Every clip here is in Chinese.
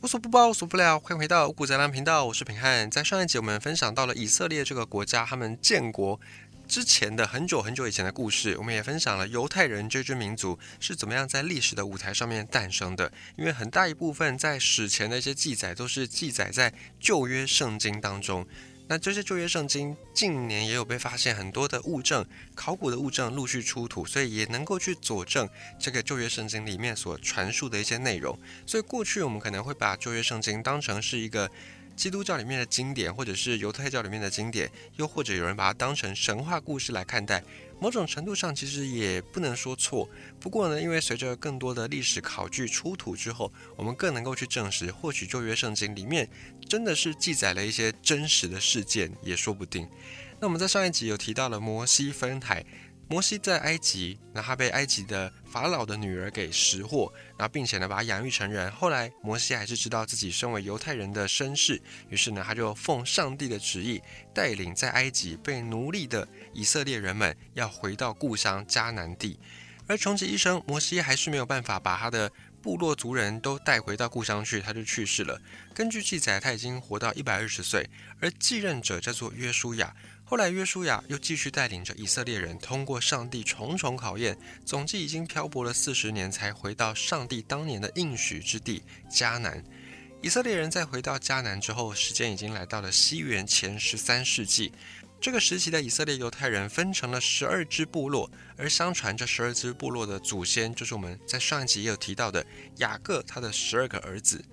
无所不包，无所不聊。欢迎回到五谷杂粮频道，我是平汉。在上一集我们分享到了以色列这个国家，他们建国之前的很久很久以前的故事。我们也分享了犹太人这支民族是怎么样在历史的舞台上面诞生的。因为很大一部分在史前的一些记载都是记载在旧约圣经当中。那这些旧约圣经近年也有被发现很多的物证，考古的物证陆续出土，所以也能够去佐证这个旧约圣经里面所传述的一些内容。所以过去我们可能会把旧约圣经当成是一个基督教里面的经典，或者是犹太教里面的经典，又或者有人把它当成神话故事来看待。某种程度上其实也不能说错。不过呢，因为随着更多的历史考据出土之后，我们更能够去证实，或许旧约圣经里面。真的是记载了一些真实的事件，也说不定。那我们在上一集有提到了摩西分海，摩西在埃及，那他被埃及的法老的女儿给识获，然后并且呢把他养育成人。后来摩西还是知道自己身为犹太人的身世，于是呢他就奉上帝的旨意，带领在埃及被奴隶的以色列人们要回到故乡迦南地。而穷极一生，摩西还是没有办法把他的。部落族人都带回到故乡去，他就去世了。根据记载，他已经活到一百二十岁，而继任者叫做约书亚。后来，约书亚又继续带领着以色列人通过上帝重重考验，总计已经漂泊了四十年，才回到上帝当年的应许之地迦南。以色列人在回到迦南之后，时间已经来到了西元前十三世纪。这个时期的以色列犹太人分成了十二支部落，而相传这十二支部落的祖先就是我们在上一集也有提到的雅各他的十二个儿子。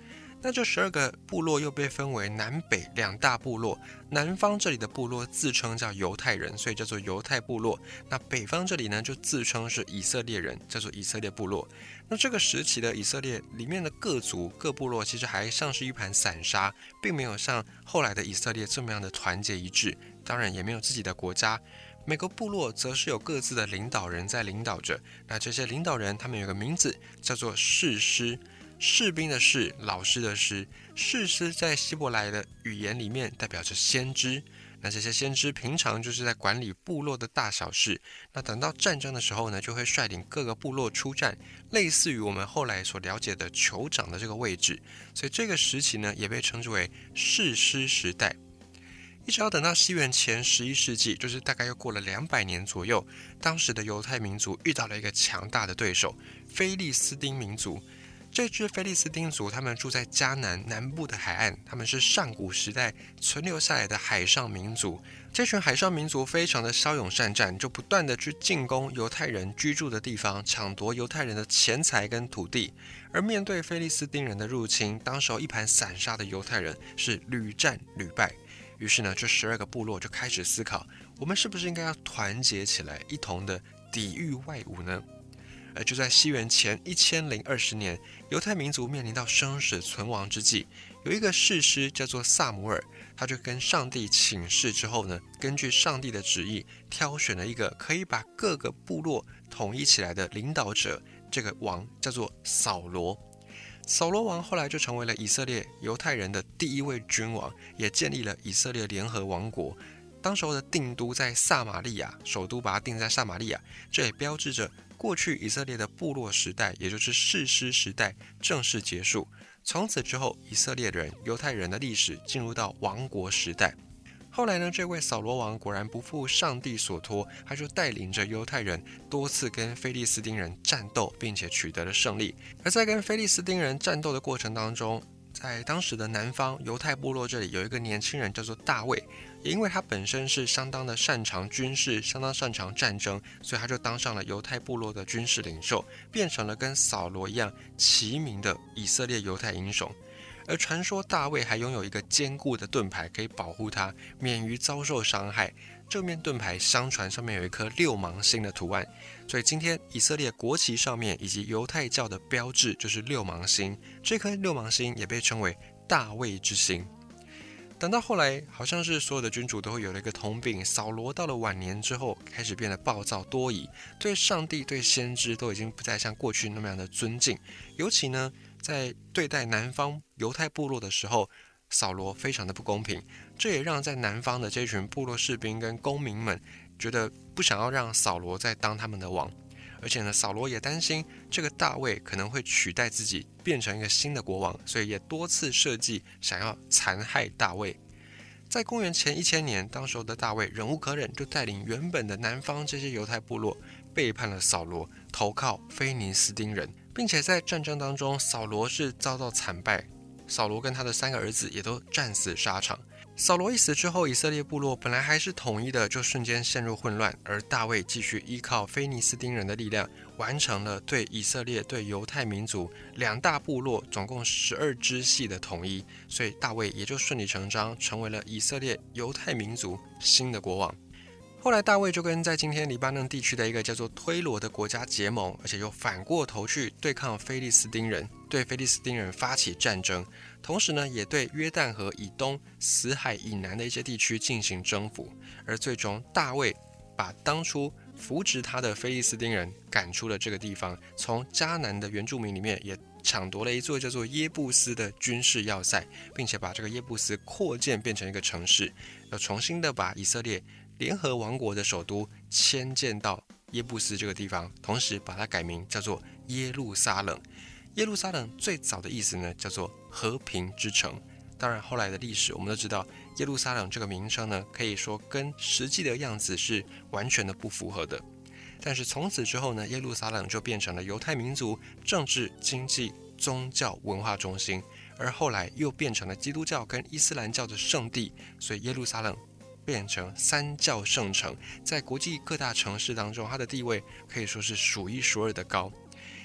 那这十二个部落又被分为南北两大部落，南方这里的部落自称叫犹太人，所以叫做犹太部落；那北方这里呢就自称是以色列人，叫做以色列部落。那这个时期的以色列里面的各族各部落其实还像是一盘散沙，并没有像后来的以色列这么样的团结一致。当然也没有自己的国家，每个部落则是有各自的领导人在领导着。那这些领导人，他们有个名字叫做士师，士兵的士，老师的师。士师在希伯来的语言里面代表着先知。那这些先知平常就是在管理部落的大小事。那等到战争的时候呢，就会率领各个部落出战，类似于我们后来所了解的酋长的这个位置。所以这个时期呢，也被称之为士师时代。一直要等到西元前十一世纪，就是大概又过了两百年左右，当时的犹太民族遇到了一个强大的对手——菲利斯丁民族。这支菲利斯丁族，他们住在迦南南部的海岸，他们是上古时代存留下来的海上民族。这群海上民族非常的骁勇善战，就不断的去进攻犹太人居住的地方，抢夺犹太人的钱财跟土地。而面对菲利斯丁人的入侵，当时候一盘散沙的犹太人是屡战屡败。于是呢，这十二个部落就开始思考：我们是不是应该要团结起来，一同的抵御外侮呢？而就在西元前一千零二十年，犹太民族面临到生死存亡之际，有一个士师叫做萨姆尔，他就跟上帝请示之后呢，根据上帝的旨意，挑选了一个可以把各个部落统一起来的领导者，这个王叫做扫罗。扫罗王后来就成为了以色列犹太人的第一位君王，也建立了以色列联合王国。当时候的定都在撒玛利亚，首都把它定在撒玛利亚，这也标志着过去以色列的部落时代，也就是士师时代正式结束。从此之后，以色列人犹太人的历史进入到王国时代。后来呢，这位扫罗王果然不负上帝所托，他就带领着犹太人多次跟菲利斯丁人战斗，并且取得了胜利。而在跟菲利斯丁人战斗的过程当中，在当时的南方犹太部落这里有一个年轻人叫做大卫，也因为他本身是相当的擅长军事，相当擅长战争，所以他就当上了犹太部落的军事领袖，变成了跟扫罗一样齐名的以色列犹太英雄。而传说大卫还拥有一个坚固的盾牌，可以保护他免于遭受伤害。这面盾牌相传上面有一颗六芒星的图案，所以今天以色列国旗上面以及犹太教的标志就是六芒星。这颗六芒星也被称为大卫之星。等到后来，好像是所有的君主都会有了一个通病：扫罗到了晚年之后，开始变得暴躁多疑，对上帝、对先知都已经不再像过去那么样的尊敬，尤其呢。在对待南方犹太部落的时候，扫罗非常的不公平，这也让在南方的这群部落士兵跟公民们觉得不想要让扫罗再当他们的王。而且呢，扫罗也担心这个大卫可能会取代自己，变成一个新的国王，所以也多次设计想要残害大卫。在公元前一千年，当时候的大卫忍无可忍，就带领原本的南方这些犹太部落背叛了扫罗，投靠菲尼斯丁人，并且在战争当中，扫罗是遭到惨败，扫罗跟他的三个儿子也都战死沙场。扫罗一死之后，以色列部落本来还是统一的，就瞬间陷入混乱。而大卫继续依靠菲尼斯丁人的力量，完成了对以色列、对犹太民族两大部落总共十二支系的统一，所以大卫也就顺理成章成为了以色列犹太民族新的国王。后来，大卫就跟在今天黎巴嫩地区的一个叫做推罗的国家结盟，而且又反过头去对抗菲利斯丁人，对菲利斯丁人发起战争。同时呢，也对约旦河以东、死海以南的一些地区进行征服。而最终，大卫把当初扶植他的菲利斯丁人赶出了这个地方，从迦南的原住民里面也抢夺了一座叫做耶布斯的军事要塞，并且把这个耶布斯扩建变成一个城市，要重新的把以色列。联合王国的首都迁建到耶布斯这个地方，同时把它改名叫做耶路撒冷。耶路撒冷最早的意思呢，叫做和平之城。当然，后来的历史我们都知道，耶路撒冷这个名称呢，可以说跟实际的样子是完全的不符合的。但是从此之后呢，耶路撒冷就变成了犹太民族政治、经济、宗教、文化中心，而后来又变成了基督教跟伊斯兰教的圣地，所以耶路撒冷。变成三教圣城，在国际各大城市当中，它的地位可以说是数一数二的高。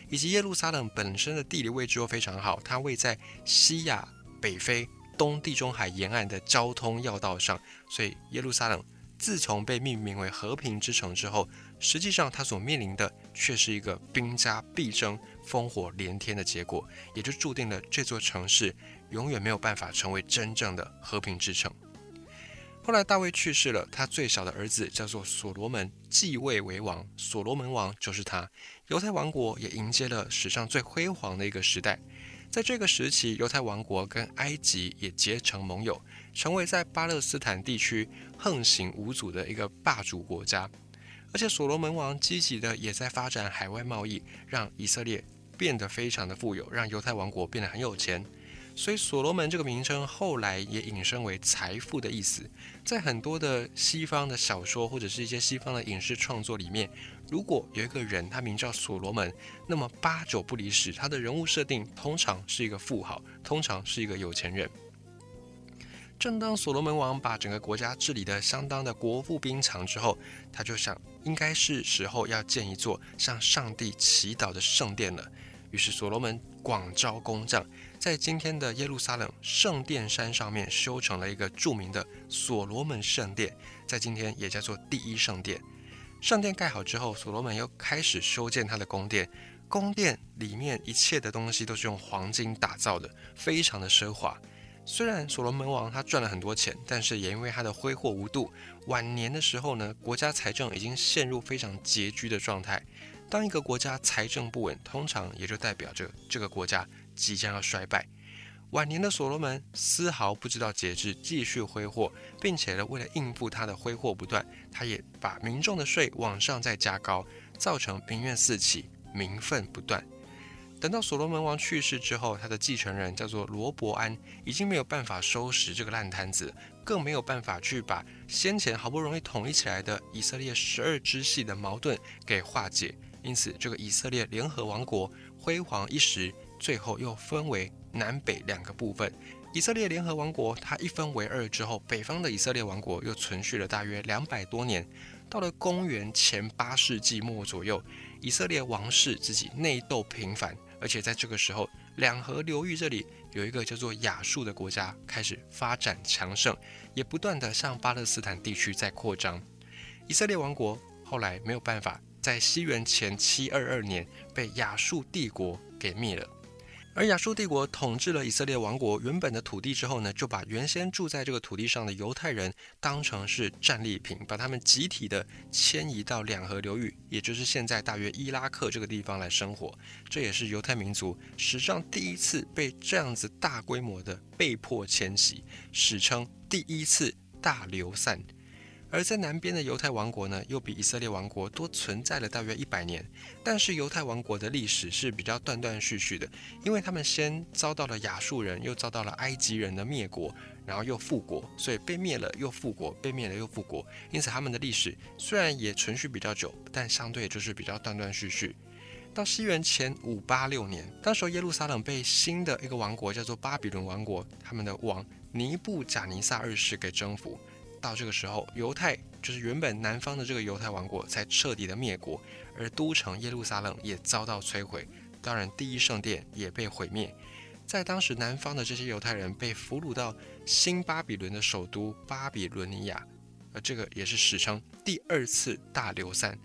以及耶路撒冷本身的地理位置又非常好，它位在西亚、北非、东地中海沿岸的交通要道上，所以耶路撒冷自从被命名为和平之城之后，实际上它所面临的却是一个兵家必争、烽火连天的结果，也就注定了这座城市永远没有办法成为真正的和平之城。后来大卫去世了，他最小的儿子叫做所罗门继位为王，所罗门王就是他。犹太王国也迎接了史上最辉煌的一个时代。在这个时期，犹太王国跟埃及也结成盟友，成为在巴勒斯坦地区横行无阻的一个霸主国家。而且所罗门王积极的也在发展海外贸易，让以色列变得非常的富有，让犹太王国变得很有钱。所以，所罗门这个名称后来也引申为财富的意思。在很多的西方的小说或者是一些西方的影视创作里面，如果有一个人他名叫所罗门，那么八九不离十，他的人物设定通常是一个富豪，通常是一个有钱人。正当所罗门王把整个国家治理得相当的国富兵强之后，他就想，应该是时候要建一座向上帝祈祷的圣殿了。于是，所罗门广招工匠。在今天的耶路撒冷圣殿山上面修成了一个著名的所罗门圣殿，在今天也叫做第一圣殿。圣殿盖好之后，所罗门又开始修建他的宫殿。宫殿里面一切的东西都是用黄金打造的，非常的奢华。虽然所罗门王他赚了很多钱，但是也因为他的挥霍无度，晚年的时候呢，国家财政已经陷入非常拮据的状态。当一个国家财政不稳，通常也就代表着这个国家。即将要衰败，晚年的所罗门丝毫不知道节制，继续挥霍，并且呢，为了应付他的挥霍不断，他也把民众的税往上再加高，造成民怨四起，民愤不断。等到所罗门王去世之后，他的继承人叫做罗伯安，已经没有办法收拾这个烂摊子，更没有办法去把先前好不容易统一起来的以色列十二支系的矛盾给化解，因此这个以色列联合王国辉煌一时。最后又分为南北两个部分。以色列联合王国，它一分为二之后，北方的以色列王国又存续了大约两百多年。到了公元前八世纪末左右，以色列王室自己内斗频繁，而且在这个时候，两河流域这里有一个叫做亚述的国家开始发展强盛，也不断的向巴勒斯坦地区在扩张。以色列王国后来没有办法，在西元前七二二年被亚述帝国给灭了。而亚述帝国统治了以色列王国原本的土地之后呢，就把原先住在这个土地上的犹太人当成是战利品，把他们集体的迁移到两河流域，也就是现在大约伊拉克这个地方来生活。这也是犹太民族史上第一次被这样子大规模的被迫迁徙，史称第一次大流散。而在南边的犹太王国呢，又比以色列王国多存在了大约一百年。但是犹太王国的历史是比较断断续续的，因为他们先遭到了亚述人，又遭到了埃及人的灭国，然后又复国，所以被灭了又复国，被灭了又复国。因此他们的历史虽然也存续比较久，但相对就是比较断断续续。到西元前五八六年，当时耶路撒冷被新的一个王国叫做巴比伦王国，他们的王尼布贾尼撒二世给征服。到这个时候，犹太就是原本南方的这个犹太王国才彻底的灭国，而都城耶路撒冷也遭到摧毁。当然，第一圣殿也被毁灭。在当时，南方的这些犹太人被俘虏到新巴比伦的首都巴比伦尼亚，而这个也是史称第二次大流散。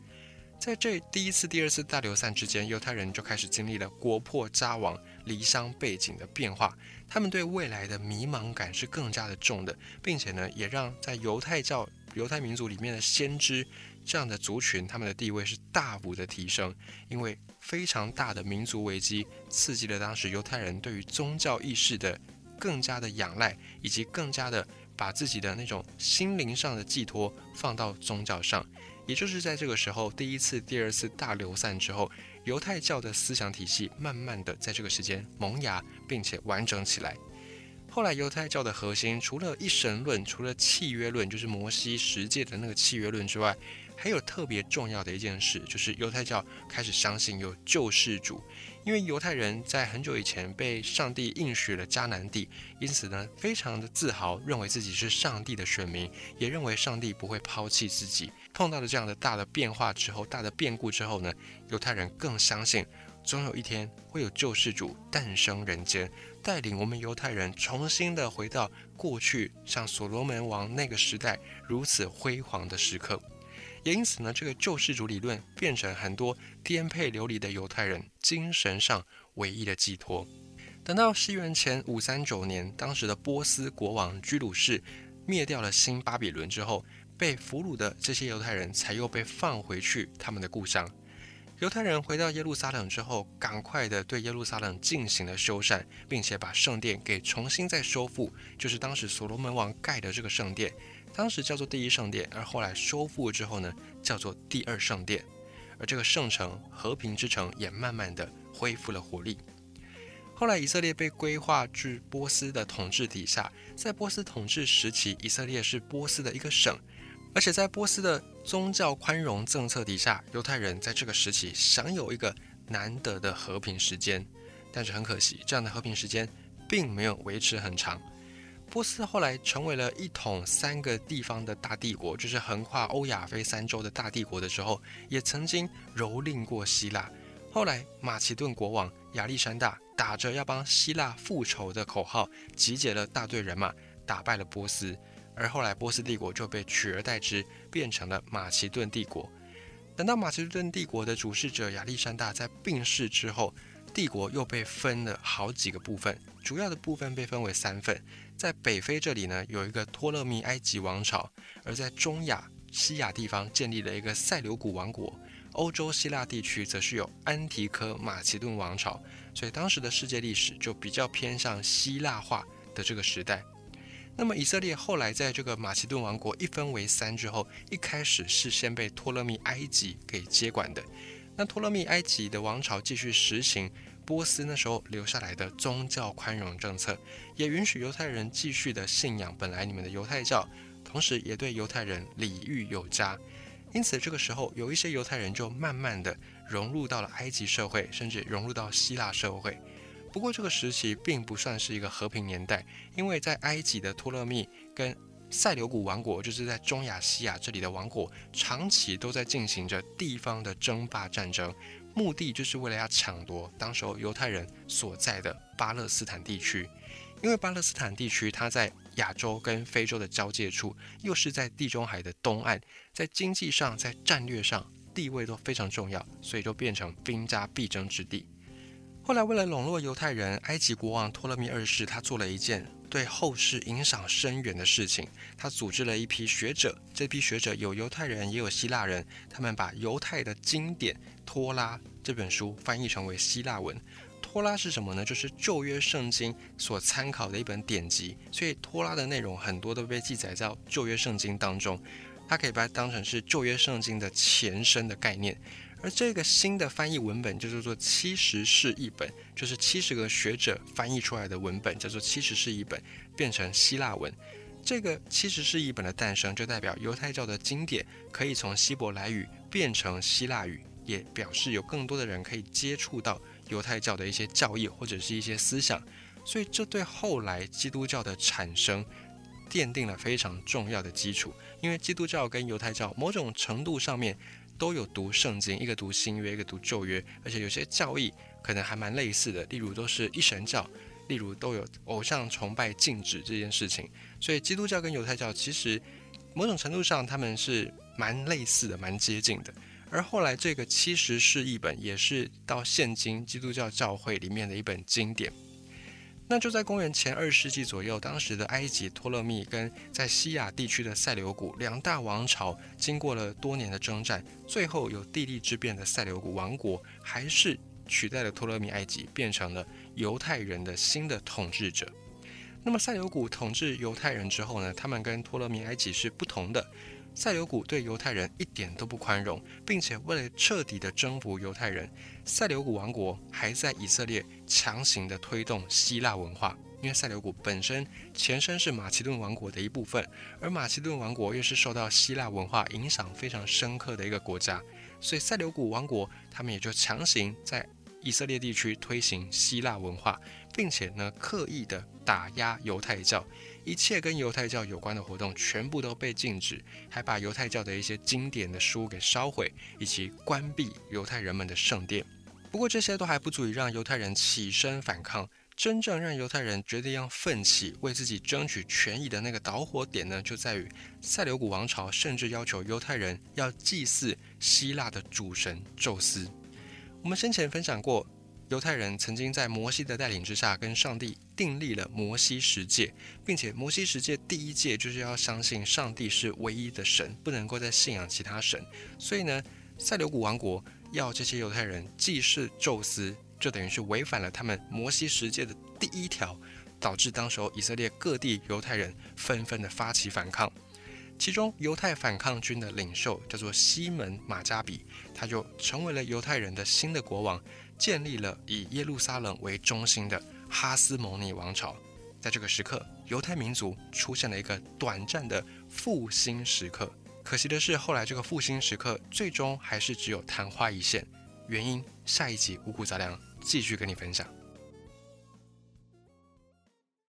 在这第一次、第二次大流散之间，犹太人就开始经历了国破家亡、离乡背景的变化。他们对未来的迷茫感是更加的重的，并且呢，也让在犹太教、犹太民族里面的先知这样的族群，他们的地位是大幅的提升。因为非常大的民族危机，刺激了当时犹太人对于宗教意识的更加的仰赖，以及更加的把自己的那种心灵上的寄托放到宗教上。也就是在这个时候，第一次、第二次大流散之后，犹太教的思想体系慢慢的在这个时间萌芽，并且完整起来。后来，犹太教的核心除了一神论，除了契约论，就是摩西十诫的那个契约论之外，还有特别重要的一件事，就是犹太教开始相信有救世主。因为犹太人在很久以前被上帝应许了迦南地，因此呢，非常的自豪，认为自己是上帝的选民，也认为上帝不会抛弃自己。碰到了这样的大的变化之后，大的变故之后呢，犹太人更相信，总有一天会有救世主诞生人间，带领我们犹太人重新的回到过去，像所罗门王那个时代如此辉煌的时刻。也因此呢，这个救世主理论变成很多颠沛流离的犹太人精神上唯一的寄托。等到西元前五三九年，当时的波斯国王居鲁士灭掉了新巴比伦之后，被俘虏的这些犹太人才又被放回去他们的故乡。犹太人回到耶路撒冷之后，赶快的对耶路撒冷进行了修缮，并且把圣殿给重新再修复，就是当时所罗门王盖的这个圣殿。当时叫做第一圣殿，而后来修复之后呢，叫做第二圣殿。而这个圣城和平之城也慢慢的恢复了活力。后来以色列被规划至波斯的统治底下，在波斯统治时期，以色列是波斯的一个省，而且在波斯的宗教宽容政策底下，犹太人在这个时期享有一个难得的和平时间。但是很可惜，这样的和平时间并没有维持很长。波斯后来成为了一统三个地方的大帝国，就是横跨欧亚非三洲的大帝国的时候，也曾经蹂躏过希腊。后来马其顿国王亚历山大打着要帮希腊复仇的口号，集结了大队人马，打败了波斯，而后来波斯帝国就被取而代之，变成了马其顿帝国。等到马其顿帝国的主事者亚历山大在病逝之后，帝国又被分了好几个部分，主要的部分被分为三份。在北非这里呢，有一个托勒密埃及王朝；而在中亚、西亚地方建立了一个塞琉古王国；欧洲希腊地区则是有安提柯马其顿王朝。所以当时的世界历史就比较偏向希腊化的这个时代。那么以色列后来在这个马其顿王国一分为三之后，一开始是先被托勒密埃及给接管的。那托勒密埃及的王朝继续实行。波斯那时候留下来的宗教宽容政策，也允许犹太人继续的信仰本来你们的犹太教，同时也对犹太人礼遇有加。因此，这个时候有一些犹太人就慢慢的融入到了埃及社会，甚至融入到希腊社会。不过，这个时期并不算是一个和平年代，因为在埃及的托勒密跟塞琉古王国，就是在中亚西亚这里的王国，长期都在进行着地方的争霸战争。目的就是为了要抢夺当时候犹太人所在的巴勒斯坦地区，因为巴勒斯坦地区它在亚洲跟非洲的交界处，又是在地中海的东岸，在经济上、在战略上地位都非常重要，所以就变成兵家必争之地。后来为了笼络犹太人，埃及国王托勒密二世他做了一件对后世影响深远的事情，他组织了一批学者，这批学者有犹太人也有希腊人，他们把犹太的经典。托拉这本书翻译成为希腊文，托拉是什么呢？就是旧约圣经所参考的一本典籍，所以托拉的内容很多都被记载在旧约圣经当中。它可以把它当成是旧约圣经的前身的概念。而这个新的翻译文本就叫做七十士译本，就是七十个学者翻译出来的文本，叫做七十士译本，变成希腊文。这个七十士译本的诞生，就代表犹太教的经典可以从希伯来语变成希腊语，也表示有更多的人可以接触到犹太教的一些教义或者是一些思想。所以这对后来基督教的产生奠定了非常重要的基础。因为基督教跟犹太教某种程度上面都有读圣经，一个读新约，一个读旧约，而且有些教义可能还蛮类似的，例如都是一神教。例如都有偶像崇拜禁止这件事情，所以基督教跟犹太教其实某种程度上他们是蛮类似的、蛮接近的。而后来这个七十士译本也是到现今基督教教会里面的一本经典。那就在公元前二世纪左右，当时的埃及托勒密跟在西亚地区的塞琉古两大王朝，经过了多年的征战，最后有地利之变的塞琉古王国，还是取代了托勒密埃及，变成了。犹太人的新的统治者。那么塞琉古统治犹太人之后呢？他们跟托勒密埃及是不同的。塞琉古对犹太人一点都不宽容，并且为了彻底的征服犹太人，塞琉古王国还在以色列强行的推动希腊文化。因为塞琉古本身前身是马其顿王国的一部分，而马其顿王国又是受到希腊文化影响非常深刻的一个国家，所以塞琉古王国他们也就强行在。以色列地区推行希腊文化，并且呢刻意的打压犹太教，一切跟犹太教有关的活动全部都被禁止，还把犹太教的一些经典的书给烧毁，以及关闭犹太人们的圣殿。不过这些都还不足以让犹太人起身反抗，真正让犹太人决定要奋起为自己争取权益的那个导火点呢，就在于塞琉古王朝甚至要求犹太人要祭祀希腊的主神宙斯。我们先前分享过，犹太人曾经在摩西的带领之下，跟上帝订立了摩西十诫，并且摩西十诫第一诫就是要相信上帝是唯一的神，不能够再信仰其他神。所以呢，塞琉古王国要这些犹太人祭祀宙斯，就等于是违反了他们摩西十诫的第一条，导致当时候以色列各地犹太人纷纷的发起反抗。其中，犹太反抗军的领袖叫做西门马加比，他就成为了犹太人的新的国王，建立了以耶路撒冷为中心的哈斯蒙尼王朝。在这个时刻，犹太民族出现了一个短暂的复兴时刻。可惜的是，后来这个复兴时刻最终还是只有昙花一现。原因，下一集五谷杂粮继续跟你分享。